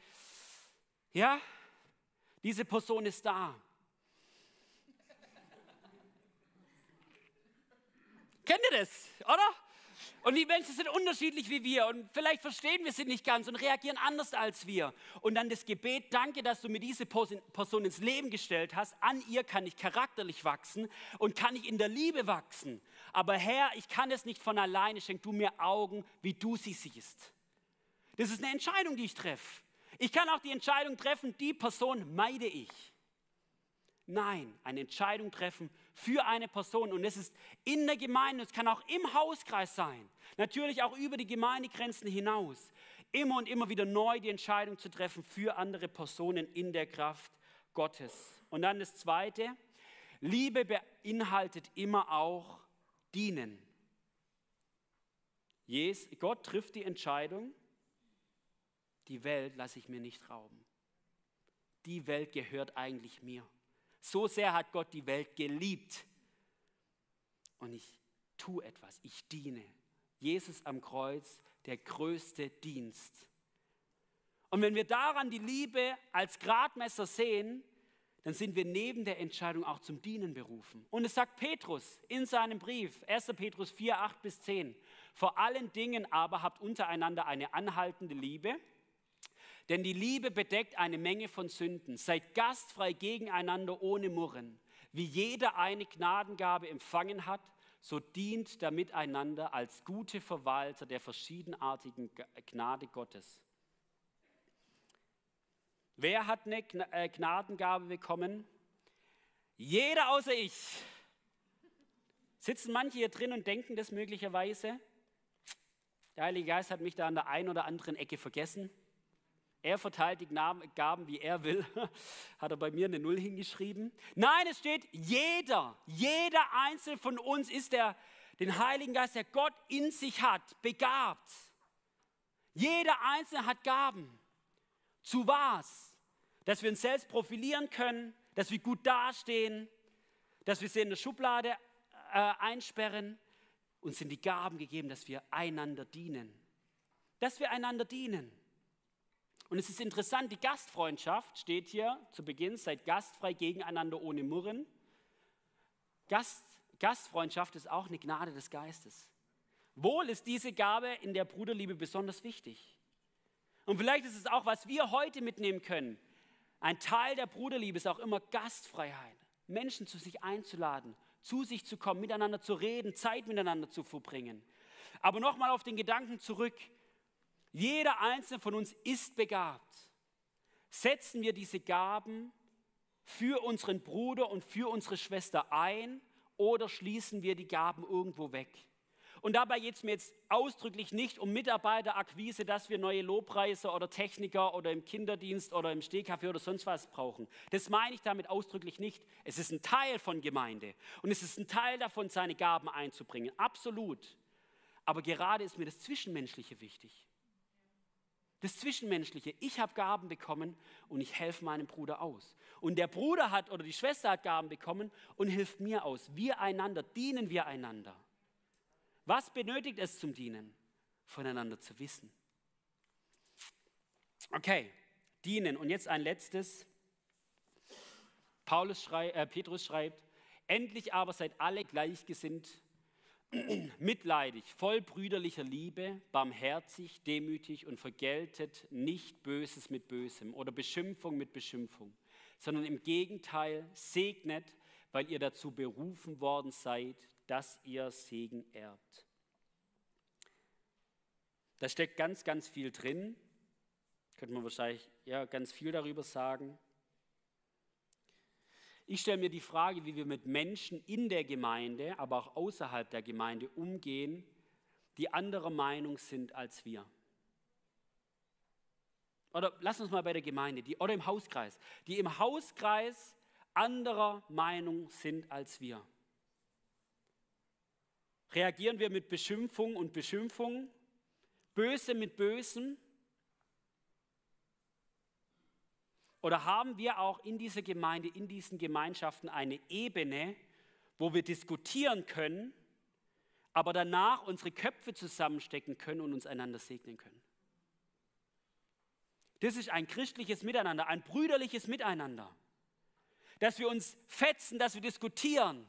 ja, diese Person ist da. Kennt ihr das, oder? Und die Menschen sind unterschiedlich wie wir und vielleicht verstehen wir sie nicht ganz und reagieren anders als wir. Und dann das Gebet, danke, dass du mir diese Person ins Leben gestellt hast. An ihr kann ich charakterlich wachsen und kann ich in der Liebe wachsen. Aber Herr, ich kann es nicht von alleine, schenk du mir Augen, wie du sie siehst. Das ist eine Entscheidung, die ich treffe. Ich kann auch die Entscheidung treffen, die Person meide ich. Nein, eine Entscheidung treffen für eine Person. Und es ist in der Gemeinde, es kann auch im Hauskreis sein, natürlich auch über die Gemeindegrenzen hinaus, immer und immer wieder neu die Entscheidung zu treffen für andere Personen in der Kraft Gottes. Und dann das Zweite, Liebe beinhaltet immer auch dienen. Gott trifft die Entscheidung, die Welt lasse ich mir nicht rauben. Die Welt gehört eigentlich mir. So sehr hat Gott die Welt geliebt. Und ich tu etwas, ich diene. Jesus am Kreuz, der größte Dienst. Und wenn wir daran die Liebe als Gradmesser sehen, dann sind wir neben der Entscheidung auch zum Dienen berufen. Und es sagt Petrus in seinem Brief, 1. Petrus 4, 8 bis 10, vor allen Dingen aber habt untereinander eine anhaltende Liebe, denn die Liebe bedeckt eine Menge von Sünden. Seid gastfrei gegeneinander ohne Murren. Wie jeder eine Gnadengabe empfangen hat, so dient der miteinander als gute Verwalter der verschiedenartigen Gnade Gottes. Wer hat eine äh, Gnadengabe bekommen? Jeder außer ich. Sitzen manche hier drin und denken das möglicherweise? Der Heilige Geist hat mich da an der einen oder anderen Ecke vergessen. Er verteilt die Gaben, wie er will. <laughs> Hat er bei mir eine Null hingeschrieben? Nein, es steht, jeder, jeder Einzelne von uns ist der, den Heiligen Geist, der Gott in sich hat, begabt. Jeder Einzelne hat Gaben. Zu was? Dass wir uns selbst profilieren können, dass wir gut dastehen, dass wir sie in der Schublade äh, einsperren. Uns sind die Gaben gegeben, dass wir einander dienen. Dass wir einander dienen. Und es ist interessant, die Gastfreundschaft steht hier zu Beginn, seid gastfrei gegeneinander ohne Murren. Gast, Gastfreundschaft ist auch eine Gnade des Geistes. Wohl ist diese Gabe in der Bruderliebe besonders wichtig. Und vielleicht ist es auch, was wir heute mitnehmen können. Ein Teil der Bruderliebe ist auch immer Gastfreiheit. Menschen zu sich einzuladen, zu sich zu kommen, miteinander zu reden, Zeit miteinander zu verbringen. Aber nochmal auf den Gedanken zurück. Jeder einzelne von uns ist begabt. Setzen wir diese Gaben für unseren Bruder und für unsere Schwester ein oder schließen wir die Gaben irgendwo weg? Und dabei geht es mir jetzt ausdrücklich nicht um Mitarbeiterakquise, dass wir neue Lobpreise oder Techniker oder im Kinderdienst oder im Stehkaffee oder sonst was brauchen. Das meine ich damit ausdrücklich nicht. Es ist ein Teil von Gemeinde und es ist ein Teil davon, seine Gaben einzubringen. Absolut. Aber gerade ist mir das Zwischenmenschliche wichtig. Das Zwischenmenschliche. Ich habe Gaben bekommen und ich helfe meinem Bruder aus. Und der Bruder hat oder die Schwester hat Gaben bekommen und hilft mir aus. Wir einander, dienen wir einander. Was benötigt es zum Dienen? Voneinander zu wissen. Okay, dienen. Und jetzt ein letztes. Paulus schrei, äh, Petrus schreibt, endlich aber seid alle gleichgesinnt mitleidig, voll brüderlicher Liebe, barmherzig, demütig und vergeltet nicht Böses mit Bösem oder Beschimpfung mit Beschimpfung, sondern im Gegenteil segnet, weil ihr dazu berufen worden seid, dass ihr Segen erbt. Da steckt ganz, ganz viel drin. Könnte man wahrscheinlich ja, ganz viel darüber sagen. Ich stelle mir die Frage, wie wir mit Menschen in der Gemeinde, aber auch außerhalb der Gemeinde umgehen, die anderer Meinung sind als wir. Oder lass uns mal bei der Gemeinde, die, oder im Hauskreis, die im Hauskreis anderer Meinung sind als wir. Reagieren wir mit Beschimpfung und Beschimpfung, Böse mit Bösem? Oder haben wir auch in dieser Gemeinde, in diesen Gemeinschaften eine Ebene, wo wir diskutieren können, aber danach unsere Köpfe zusammenstecken können und uns einander segnen können? Das ist ein christliches Miteinander, ein brüderliches Miteinander. Dass wir uns fetzen, dass wir diskutieren,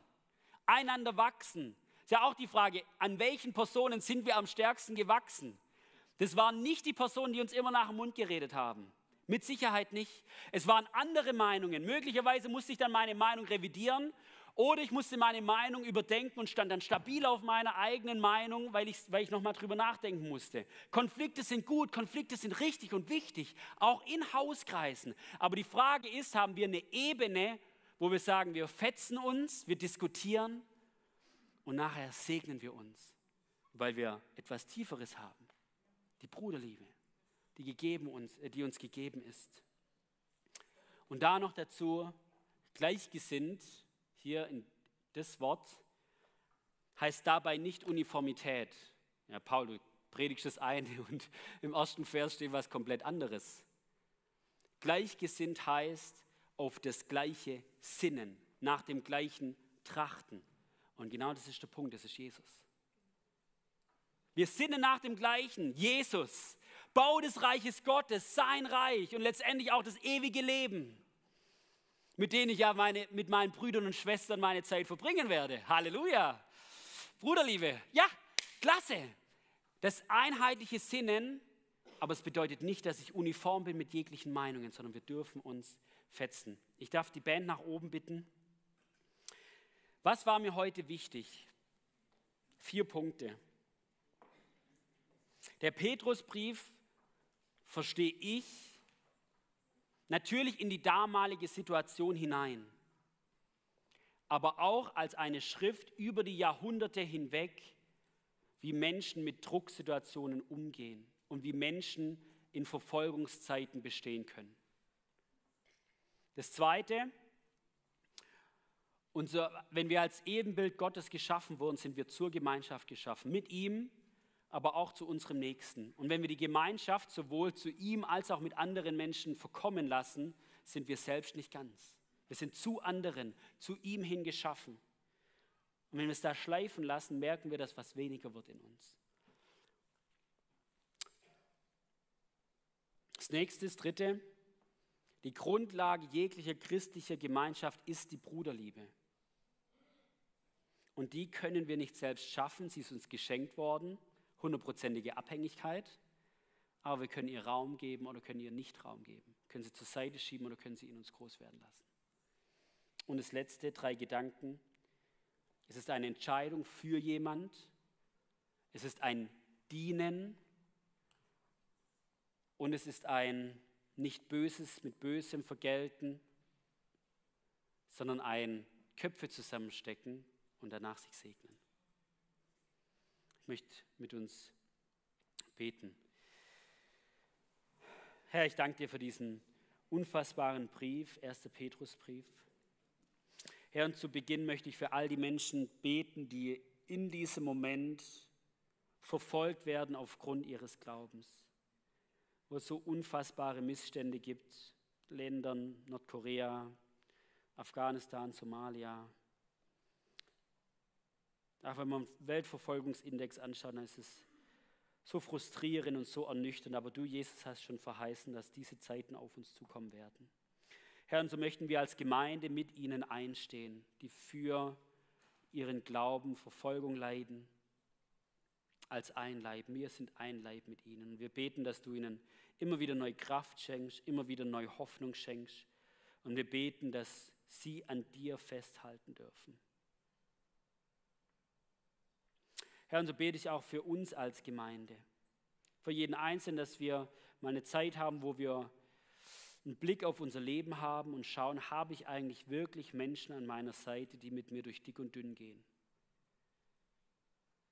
einander wachsen. Ist ja auch die Frage, an welchen Personen sind wir am stärksten gewachsen? Das waren nicht die Personen, die uns immer nach dem Mund geredet haben. Mit Sicherheit nicht. Es waren andere Meinungen. Möglicherweise musste ich dann meine Meinung revidieren oder ich musste meine Meinung überdenken und stand dann stabil auf meiner eigenen Meinung, weil ich, weil ich nochmal drüber nachdenken musste. Konflikte sind gut, Konflikte sind richtig und wichtig, auch in Hauskreisen. Aber die Frage ist, haben wir eine Ebene, wo wir sagen, wir fetzen uns, wir diskutieren und nachher segnen wir uns, weil wir etwas Tieferes haben. Die Bruderliebe die, gegeben uns, äh, die uns gegeben ist. Und da noch dazu gleichgesinnt, hier in das Wort, heißt dabei nicht Uniformität. Ja, Paul, du predigst das eine <laughs> und im ersten Vers steht was komplett anderes. Gleichgesinnt heißt auf das gleiche Sinnen, nach dem gleichen Trachten. Und genau das ist der Punkt, das ist Jesus. Wir sinnen nach dem Gleichen, Jesus. Bau des Reiches Gottes, sein Reich und letztendlich auch das ewige Leben, mit dem ich ja meine, mit meinen Brüdern und Schwestern meine Zeit verbringen werde. Halleluja. Bruderliebe, ja, klasse. Das einheitliche Sinnen, aber es bedeutet nicht, dass ich uniform bin mit jeglichen Meinungen, sondern wir dürfen uns fetzen. Ich darf die Band nach oben bitten. Was war mir heute wichtig? Vier Punkte. Der Petrusbrief verstehe ich natürlich in die damalige Situation hinein, aber auch als eine Schrift über die Jahrhunderte hinweg, wie Menschen mit Drucksituationen umgehen und wie Menschen in Verfolgungszeiten bestehen können. Das Zweite, unser, wenn wir als Ebenbild Gottes geschaffen wurden, sind wir zur Gemeinschaft geschaffen, mit ihm aber auch zu unserem Nächsten. Und wenn wir die Gemeinschaft sowohl zu ihm als auch mit anderen Menschen verkommen lassen, sind wir selbst nicht ganz. Wir sind zu anderen, zu ihm hin geschaffen. Und wenn wir es da schleifen lassen, merken wir, dass was weniger wird in uns. Das nächste, das dritte, die Grundlage jeglicher christlicher Gemeinschaft ist die Bruderliebe. Und die können wir nicht selbst schaffen, sie ist uns geschenkt worden hundertprozentige Abhängigkeit, aber wir können ihr Raum geben oder können ihr nicht Raum geben. Können sie zur Seite schieben oder können sie in uns groß werden lassen. Und das letzte, drei Gedanken. Es ist eine Entscheidung für jemand. Es ist ein Dienen. Und es ist ein nicht Böses mit Bösem vergelten, sondern ein Köpfe zusammenstecken und danach sich segnen möchte mit uns beten. Herr, ich danke dir für diesen unfassbaren Brief, 1. Petrusbrief. Herr, und zu Beginn möchte ich für all die Menschen beten, die in diesem Moment verfolgt werden aufgrund ihres Glaubens, wo es so unfassbare Missstände gibt, Ländern, Nordkorea, Afghanistan, Somalia, auch wenn man den Weltverfolgungsindex anschaut, dann ist es so frustrierend und so ernüchternd. Aber du, Jesus, hast schon verheißen, dass diese Zeiten auf uns zukommen werden. Herr, und so möchten wir als Gemeinde mit ihnen einstehen, die für ihren Glauben Verfolgung leiden, als ein Leib. Wir sind ein Leib mit ihnen. Wir beten, dass du ihnen immer wieder neue Kraft schenkst, immer wieder neue Hoffnung schenkst. Und wir beten, dass sie an dir festhalten dürfen. Herr, und so bete ich auch für uns als Gemeinde, für jeden Einzelnen, dass wir mal eine Zeit haben, wo wir einen Blick auf unser Leben haben und schauen, habe ich eigentlich wirklich Menschen an meiner Seite, die mit mir durch dick und dünn gehen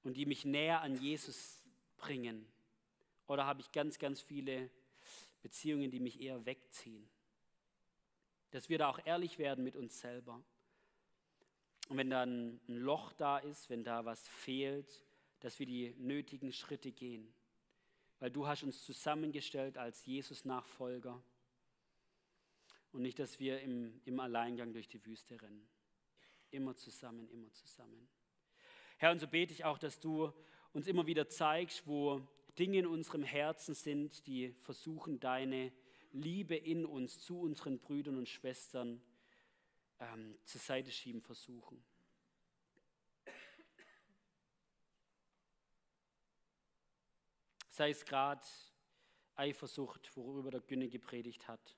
und die mich näher an Jesus bringen? Oder habe ich ganz, ganz viele Beziehungen, die mich eher wegziehen? Dass wir da auch ehrlich werden mit uns selber. Und wenn da ein Loch da ist, wenn da was fehlt, dass wir die nötigen Schritte gehen. Weil du hast uns zusammengestellt als Jesus-Nachfolger und nicht, dass wir im, im Alleingang durch die Wüste rennen. Immer zusammen, immer zusammen. Herr, und so bete ich auch, dass du uns immer wieder zeigst, wo Dinge in unserem Herzen sind, die versuchen, deine Liebe in uns zu unseren Brüdern und Schwestern ähm, zur Seite schieben versuchen. Sei es gerade Eifersucht, worüber der Günne gepredigt hat,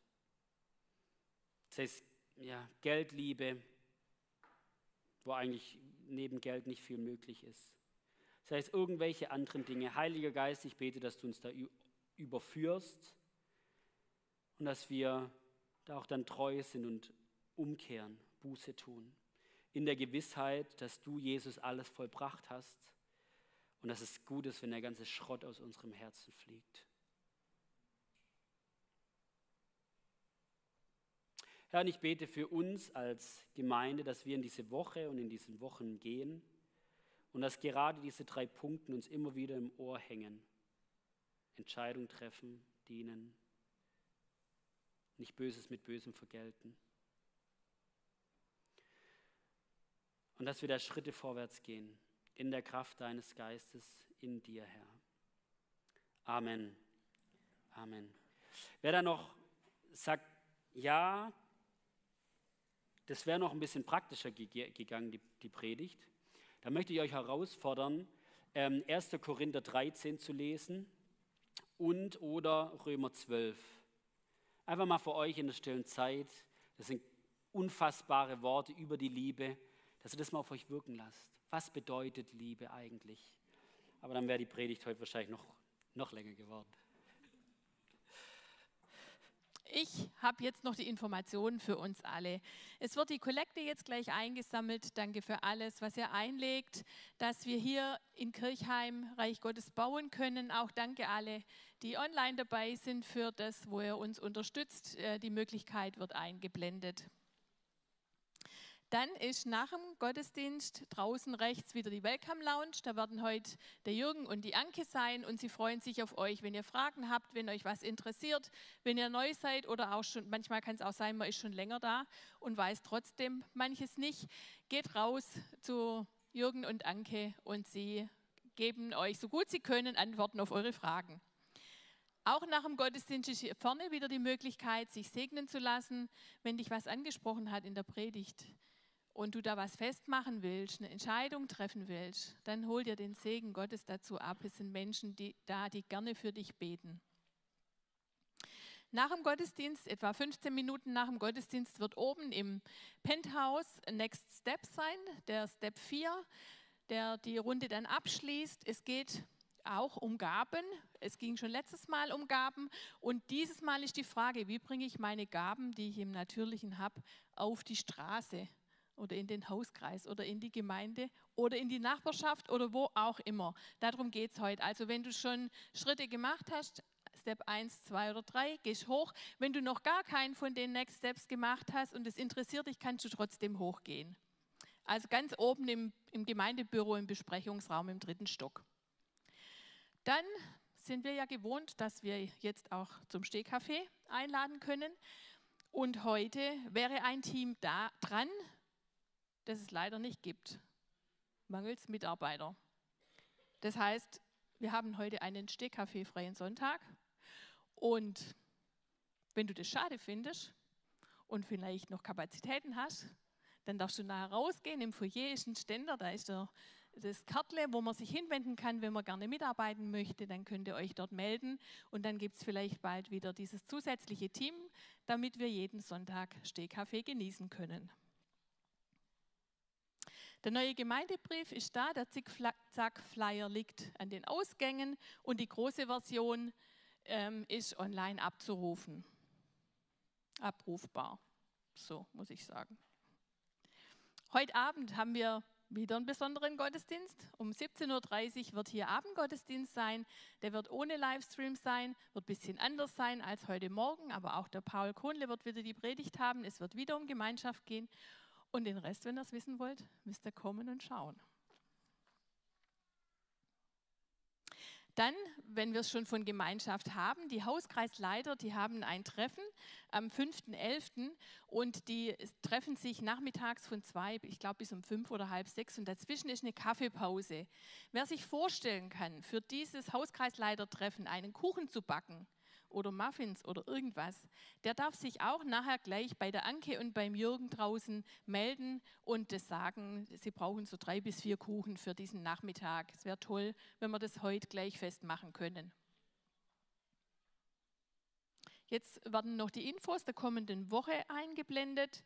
sei es ja, Geldliebe, wo eigentlich neben Geld nicht viel möglich ist, sei es irgendwelche anderen Dinge. Heiliger Geist, ich bete, dass du uns da überführst und dass wir da auch dann treu sind und umkehren, Buße tun. In der Gewissheit, dass du, Jesus, alles vollbracht hast und dass es gut ist, wenn der ganze Schrott aus unserem Herzen fliegt. Herr, und ich bete für uns als Gemeinde, dass wir in diese Woche und in diesen Wochen gehen und dass gerade diese drei Punkte uns immer wieder im Ohr hängen. Entscheidung treffen, dienen, nicht Böses mit Bösem vergelten. und dass wir da Schritte vorwärts gehen in der Kraft deines Geistes in dir, Herr. Amen. Amen. Wer da noch sagt, ja, das wäre noch ein bisschen praktischer gegangen, die, die, Predigt, da möchte ich euch herausfordern, ähm, 1. Korinther 13 zu lesen und oder Römer 12. Einfach mal für euch in der stillen Zeit. Das sind unfassbare Worte über die Liebe, dass ihr das mal auf euch wirken lasst. Was bedeutet Liebe eigentlich? Aber dann wäre die Predigt heute wahrscheinlich noch, noch länger geworden. Ich habe jetzt noch die Informationen für uns alle. Es wird die Kollekte jetzt gleich eingesammelt. Danke für alles, was ihr einlegt, dass wir hier in Kirchheim Reich Gottes bauen können. Auch danke alle, die online dabei sind für das, wo ihr uns unterstützt. Äh, die Möglichkeit wird eingeblendet. Dann ist nach dem Gottesdienst draußen rechts wieder die Welcome Lounge. Da werden heute der Jürgen und die Anke sein und sie freuen sich auf euch. Wenn ihr Fragen habt, wenn euch was interessiert, wenn ihr neu seid oder auch schon, manchmal kann es auch sein, man ist schon länger da und weiß trotzdem manches nicht, geht raus zu Jürgen und Anke und sie geben euch so gut sie können Antworten auf eure Fragen. Auch nach dem Gottesdienst ist hier vorne wieder die Möglichkeit, sich segnen zu lassen, wenn dich was angesprochen hat in der Predigt und du da was festmachen willst, eine Entscheidung treffen willst, dann hol dir den Segen Gottes dazu ab. Es sind Menschen die, da, die gerne für dich beten. Nach dem Gottesdienst, etwa 15 Minuten nach dem Gottesdienst, wird oben im Penthouse Next Step sein, der Step 4, der die Runde dann abschließt. Es geht auch um Gaben. Es ging schon letztes Mal um Gaben. Und dieses Mal ist die Frage, wie bringe ich meine Gaben, die ich im Natürlichen habe, auf die Straße? Oder in den Hauskreis oder in die Gemeinde oder in die Nachbarschaft oder wo auch immer. Darum geht es heute. Also wenn du schon Schritte gemacht hast, Step 1, 2 oder 3, gehst hoch. Wenn du noch gar keinen von den Next Steps gemacht hast und es interessiert dich, kannst du trotzdem hochgehen. Also ganz oben im, im Gemeindebüro, im Besprechungsraum im dritten Stock. Dann sind wir ja gewohnt, dass wir jetzt auch zum Stehkaffee einladen können. Und heute wäre ein Team da dran, das es leider nicht gibt, mangels Mitarbeiter. Das heißt, wir haben heute einen stehkaffeefreien Sonntag und wenn du das schade findest und vielleicht noch Kapazitäten hast, dann darfst du nachher rausgehen. Im Foyer ist ein Ständer, da ist der, das Kartle, wo man sich hinwenden kann, wenn man gerne mitarbeiten möchte. Dann könnt ihr euch dort melden und dann gibt es vielleicht bald wieder dieses zusätzliche Team, damit wir jeden Sonntag Stehkaffee genießen können. Der neue Gemeindebrief ist da, der Zickzack-Flyer liegt an den Ausgängen und die große Version ähm, ist online abzurufen. Abrufbar, so muss ich sagen. Heute Abend haben wir wieder einen besonderen Gottesdienst. Um 17.30 Uhr wird hier Abendgottesdienst sein. Der wird ohne Livestream sein, wird ein bisschen anders sein als heute Morgen, aber auch der Paul Kohnle wird wieder die Predigt haben. Es wird wieder um Gemeinschaft gehen. Und den Rest, wenn ihr es wissen wollt, müsst ihr kommen und schauen. Dann, wenn wir es schon von Gemeinschaft haben, die Hauskreisleiter, die haben ein Treffen am 5.11. und die treffen sich nachmittags von zwei, ich glaube bis um fünf oder halb sechs und dazwischen ist eine Kaffeepause. Wer sich vorstellen kann, für dieses Hauskreisleitertreffen einen Kuchen zu backen, oder Muffins oder irgendwas, der darf sich auch nachher gleich bei der Anke und beim Jürgen draußen melden und das sagen, sie brauchen so drei bis vier Kuchen für diesen Nachmittag. Es wäre toll, wenn wir das heute gleich festmachen können. Jetzt werden noch die Infos der kommenden Woche eingeblendet.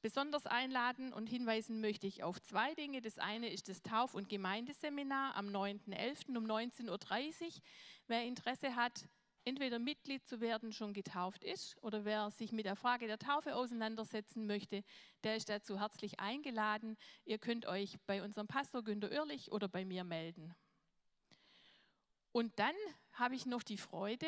Besonders einladen und hinweisen möchte ich auf zwei Dinge. Das eine ist das Tauf- und Gemeindeseminar am 9.11. um 19.30 Uhr. Wer Interesse hat, entweder Mitglied zu werden schon getauft ist oder wer sich mit der Frage der Taufe auseinandersetzen möchte, der ist dazu herzlich eingeladen. Ihr könnt euch bei unserem Pastor Günter Oerlich oder bei mir melden. Und dann habe ich noch die Freude,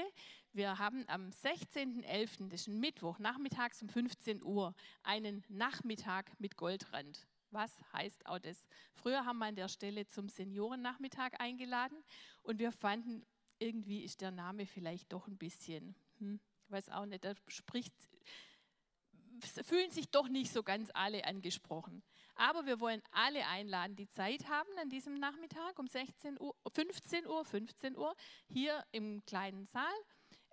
wir haben am 16.11., das ist ein Mittwoch, nachmittags um 15 Uhr, einen Nachmittag mit Goldrand. Was heißt auch das? Früher haben wir an der Stelle zum Seniorennachmittag eingeladen und wir fanden, irgendwie ist der Name vielleicht doch ein bisschen, hm, weiß auch nicht, da spricht, fühlen sich doch nicht so ganz alle angesprochen. Aber wir wollen alle einladen, die Zeit haben an diesem Nachmittag um 16 Uhr, 15 Uhr, 15 Uhr hier im kleinen Saal.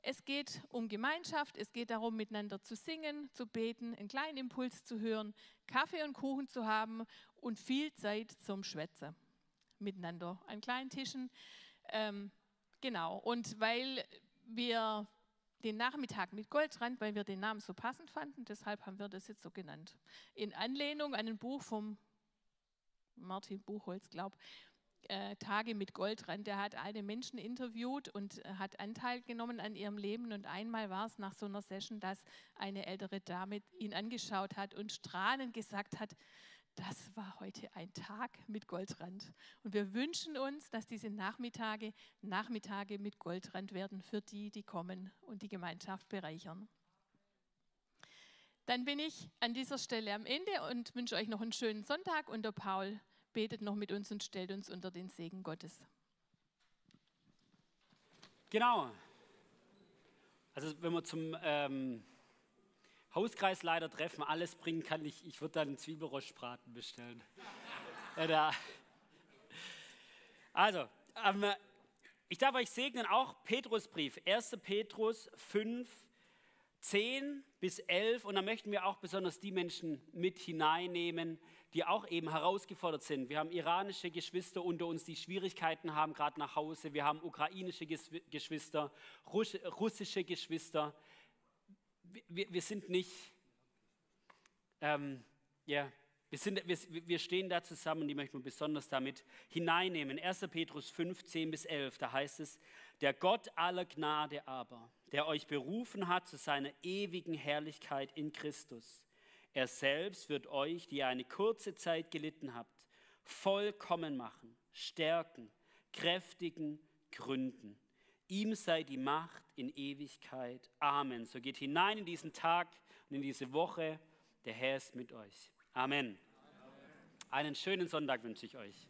Es geht um Gemeinschaft, es geht darum, miteinander zu singen, zu beten, einen kleinen Impuls zu hören, Kaffee und Kuchen zu haben und viel Zeit zum Schwätzen miteinander an kleinen Tischen. Ähm, genau, und weil wir den Nachmittag mit Goldrand, weil wir den Namen so passend fanden, deshalb haben wir das jetzt so genannt. In Anlehnung an ein Buch vom Martin Buchholz, glaube äh, Tage mit Goldrand. Der hat alle Menschen interviewt und äh, hat Anteil genommen an ihrem Leben. Und einmal war es nach so einer Session, dass eine ältere Dame ihn angeschaut hat und strahlend gesagt hat, das war heute ein Tag mit Goldrand. Und wir wünschen uns, dass diese Nachmittage Nachmittage mit Goldrand werden für die, die kommen und die Gemeinschaft bereichern. Dann bin ich an dieser Stelle am Ende und wünsche euch noch einen schönen Sonntag. Und der Paul betet noch mit uns und stellt uns unter den Segen Gottes. Genau. Also wenn wir zum ähm, Hauskreisleiter treffen, alles bringen kann, ich, ich würde dann einen Zwiebelrostbraten bestellen. also, ähm, ich darf euch segnen, auch Petrusbrief, 1. Petrus 5, 10 bis 11. Und da möchten wir auch besonders die Menschen mit hineinnehmen, die auch eben herausgefordert sind. Wir haben iranische Geschwister unter uns, die Schwierigkeiten haben, gerade nach Hause. Wir haben ukrainische Geschwister, russische Geschwister. Wir, wir sind nicht, ähm, ja, wir, sind, wir, wir stehen da zusammen, die möchten wir besonders damit hineinnehmen. 1. Petrus 15 bis 11, da heißt es, der Gott aller Gnade aber, der euch berufen hat zu seiner ewigen Herrlichkeit in Christus er selbst wird euch, die ihr eine kurze Zeit gelitten habt, vollkommen machen, stärken, kräftigen, gründen. Ihm sei die Macht in Ewigkeit. Amen. So geht hinein in diesen Tag und in diese Woche. Der Herr ist mit euch. Amen. Einen schönen Sonntag wünsche ich euch.